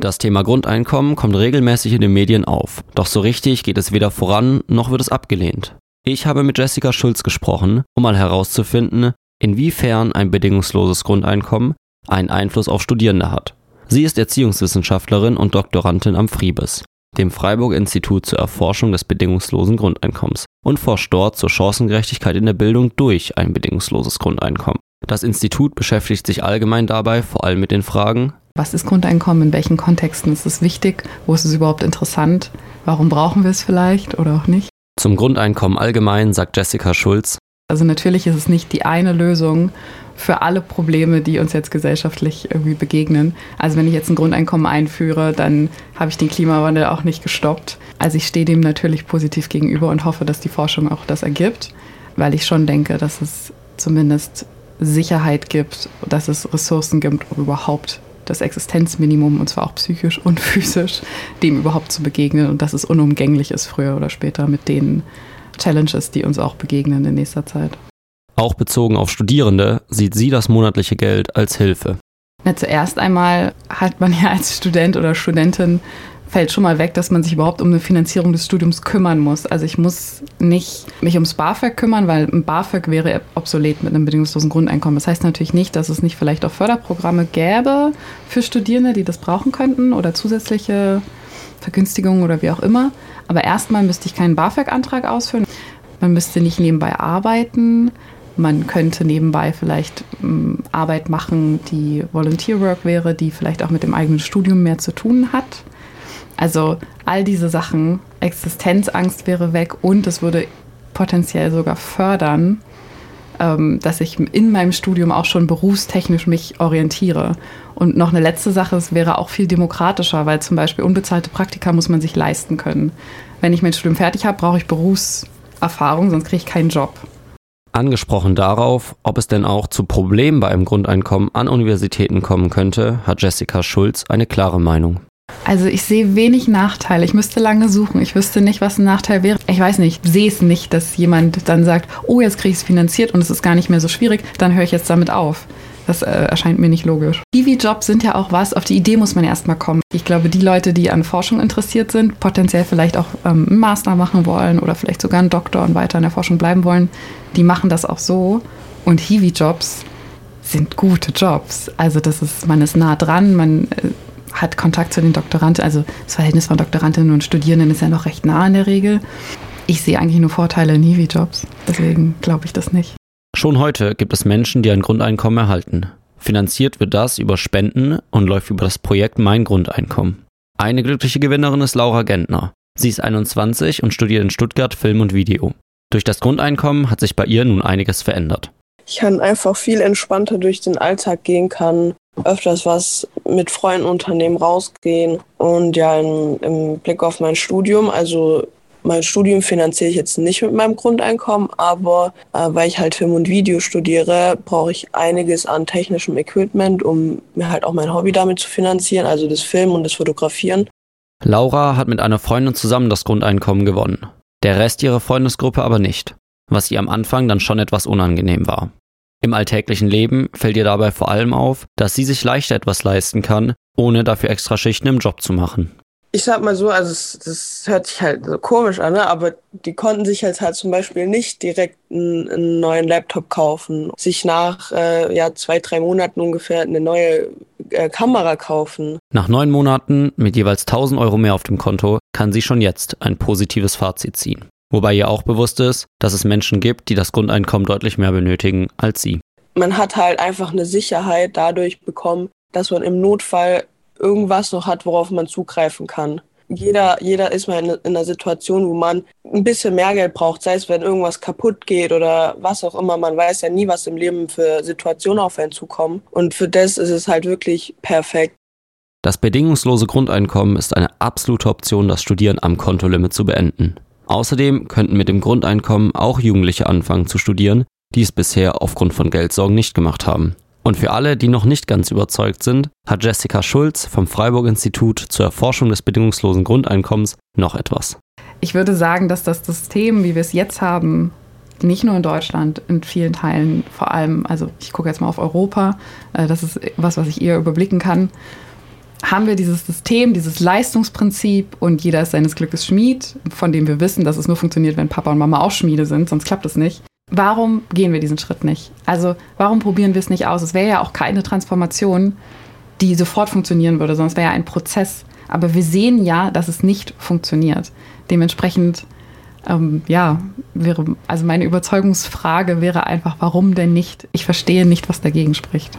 Das Thema Grundeinkommen kommt regelmäßig in den Medien auf, doch so richtig geht es weder voran noch wird es abgelehnt. Ich habe mit Jessica Schulz gesprochen, um mal herauszufinden, inwiefern ein bedingungsloses Grundeinkommen einen Einfluss auf Studierende hat. Sie ist Erziehungswissenschaftlerin und Doktorandin am Fribes, dem Freiburg Institut zur Erforschung des bedingungslosen Grundeinkommens, und forscht dort zur Chancengerechtigkeit in der Bildung durch ein bedingungsloses Grundeinkommen. Das Institut beschäftigt sich allgemein dabei vor allem mit den Fragen, was ist Grundeinkommen, in welchen Kontexten ist es wichtig, wo ist es überhaupt interessant, warum brauchen wir es vielleicht oder auch nicht. Zum Grundeinkommen allgemein sagt Jessica Schulz, also natürlich ist es nicht die eine Lösung für alle Probleme, die uns jetzt gesellschaftlich irgendwie begegnen. Also wenn ich jetzt ein Grundeinkommen einführe, dann habe ich den Klimawandel auch nicht gestoppt. Also ich stehe dem natürlich positiv gegenüber und hoffe, dass die Forschung auch das ergibt, weil ich schon denke, dass es zumindest Sicherheit gibt, dass es Ressourcen gibt, um überhaupt das Existenzminimum, und zwar auch psychisch und physisch, dem überhaupt zu begegnen und dass es unumgänglich ist, früher oder später mit den Challenges, die uns auch begegnen in nächster Zeit. Auch bezogen auf Studierende sieht sie das monatliche Geld als Hilfe. Na, zuerst einmal hat man ja als Student oder Studentin fällt schon mal weg, dass man sich überhaupt um eine Finanzierung des Studiums kümmern muss. Also ich muss nicht mich ums BAföG kümmern, weil ein BAföG wäre obsolet mit einem bedingungslosen Grundeinkommen. Das heißt natürlich nicht, dass es nicht vielleicht auch Förderprogramme gäbe für Studierende, die das brauchen könnten oder zusätzliche Vergünstigungen oder wie auch immer. Aber erstmal müsste ich keinen BAföG-Antrag ausführen. Man müsste nicht nebenbei arbeiten. Man könnte nebenbei vielleicht ähm, Arbeit machen, die Volunteer Work wäre, die vielleicht auch mit dem eigenen Studium mehr zu tun hat. Also all diese Sachen, Existenzangst wäre weg und es würde potenziell sogar fördern, ähm, dass ich in meinem Studium auch schon berufstechnisch mich orientiere. Und noch eine letzte Sache, es wäre auch viel demokratischer, weil zum Beispiel unbezahlte Praktika muss man sich leisten können. Wenn ich mein Studium fertig habe, brauche ich Berufserfahrung, sonst kriege ich keinen Job. Angesprochen darauf, ob es denn auch zu Problemen bei einem Grundeinkommen an Universitäten kommen könnte, hat Jessica Schulz eine klare Meinung. Also ich sehe wenig Nachteile. Ich müsste lange suchen. Ich wüsste nicht, was ein Nachteil wäre. Ich weiß nicht, sehe es nicht, dass jemand dann sagt, oh, jetzt kriege ich es finanziert und es ist gar nicht mehr so schwierig, dann höre ich jetzt damit auf. Das äh, erscheint mir nicht logisch. Kiwi-Jobs sind ja auch was, auf die Idee muss man erstmal kommen. Ich glaube, die Leute, die an Forschung interessiert sind, potenziell vielleicht auch ähm, einen Master machen wollen oder vielleicht sogar einen Doktor und weiter in der Forschung bleiben wollen, die machen das auch so. Und Hiwi-Jobs sind gute Jobs. Also das ist, man ist nah dran, man äh, hat Kontakt zu den Doktoranden. Also das Verhältnis von Doktorandinnen und Studierenden ist ja noch recht nah in der Regel. Ich sehe eigentlich nur Vorteile in Hiwi-Jobs. Deswegen glaube ich das nicht. Schon heute gibt es Menschen, die ein Grundeinkommen erhalten. Finanziert wird das über Spenden und läuft über das Projekt Mein Grundeinkommen. Eine glückliche Gewinnerin ist Laura Gentner. Sie ist 21 und studiert in Stuttgart Film und Video. Durch das Grundeinkommen hat sich bei ihr nun einiges verändert. Ich kann einfach viel entspannter durch den Alltag gehen, kann öfters was mit Freunden unternehmen, rausgehen und ja, im, im Blick auf mein Studium, also mein Studium finanziere ich jetzt nicht mit meinem Grundeinkommen, aber äh, weil ich halt Film und Video studiere, brauche ich einiges an technischem Equipment, um mir halt auch mein Hobby damit zu finanzieren, also das Filmen und das Fotografieren. Laura hat mit einer Freundin zusammen das Grundeinkommen gewonnen. Der Rest ihrer Freundesgruppe aber nicht, was ihr am Anfang dann schon etwas unangenehm war. Im alltäglichen Leben fällt ihr dabei vor allem auf, dass sie sich leichter etwas leisten kann, ohne dafür extra Schichten im Job zu machen. Ich sag mal so, also es, das hört sich halt so komisch an, ne? aber die konnten sich jetzt halt zum Beispiel nicht direkt einen, einen neuen Laptop kaufen, sich nach äh, ja, zwei, drei Monaten ungefähr eine neue äh, Kamera kaufen. Nach neun Monaten mit jeweils 1000 Euro mehr auf dem Konto kann sie schon jetzt ein positives Fazit ziehen. Wobei ihr auch bewusst ist, dass es Menschen gibt, die das Grundeinkommen deutlich mehr benötigen als sie. Man hat halt einfach eine Sicherheit dadurch bekommen, dass man im Notfall irgendwas noch hat, worauf man zugreifen kann. Jeder, jeder ist mal in, in einer Situation, wo man ein bisschen mehr Geld braucht, sei es, wenn irgendwas kaputt geht oder was auch immer. Man weiß ja nie, was im Leben für Situationen auf einen zukommen. Und für das ist es halt wirklich perfekt. Das bedingungslose Grundeinkommen ist eine absolute Option, das Studieren am Kontolimit zu beenden. Außerdem könnten mit dem Grundeinkommen auch Jugendliche anfangen zu studieren, die es bisher aufgrund von Geldsorgen nicht gemacht haben. Und für alle, die noch nicht ganz überzeugt sind, hat Jessica Schulz vom Freiburg Institut zur Erforschung des bedingungslosen Grundeinkommens noch etwas. Ich würde sagen, dass das System, wie wir es jetzt haben, nicht nur in Deutschland, in vielen Teilen, vor allem, also ich gucke jetzt mal auf Europa, äh, das ist was, was ich eher überblicken kann, haben wir dieses System, dieses Leistungsprinzip und jeder ist seines Glückes Schmied, von dem wir wissen, dass es nur funktioniert, wenn Papa und Mama auch Schmiede sind, sonst klappt es nicht. Warum gehen wir diesen Schritt nicht? Also warum probieren wir es nicht aus? Es wäre ja auch keine Transformation, die sofort funktionieren würde, es wäre ja ein Prozess. Aber wir sehen ja, dass es nicht funktioniert. Dementsprechend, ähm, ja, wäre, also meine Überzeugungsfrage wäre einfach, warum denn nicht? Ich verstehe nicht, was dagegen spricht.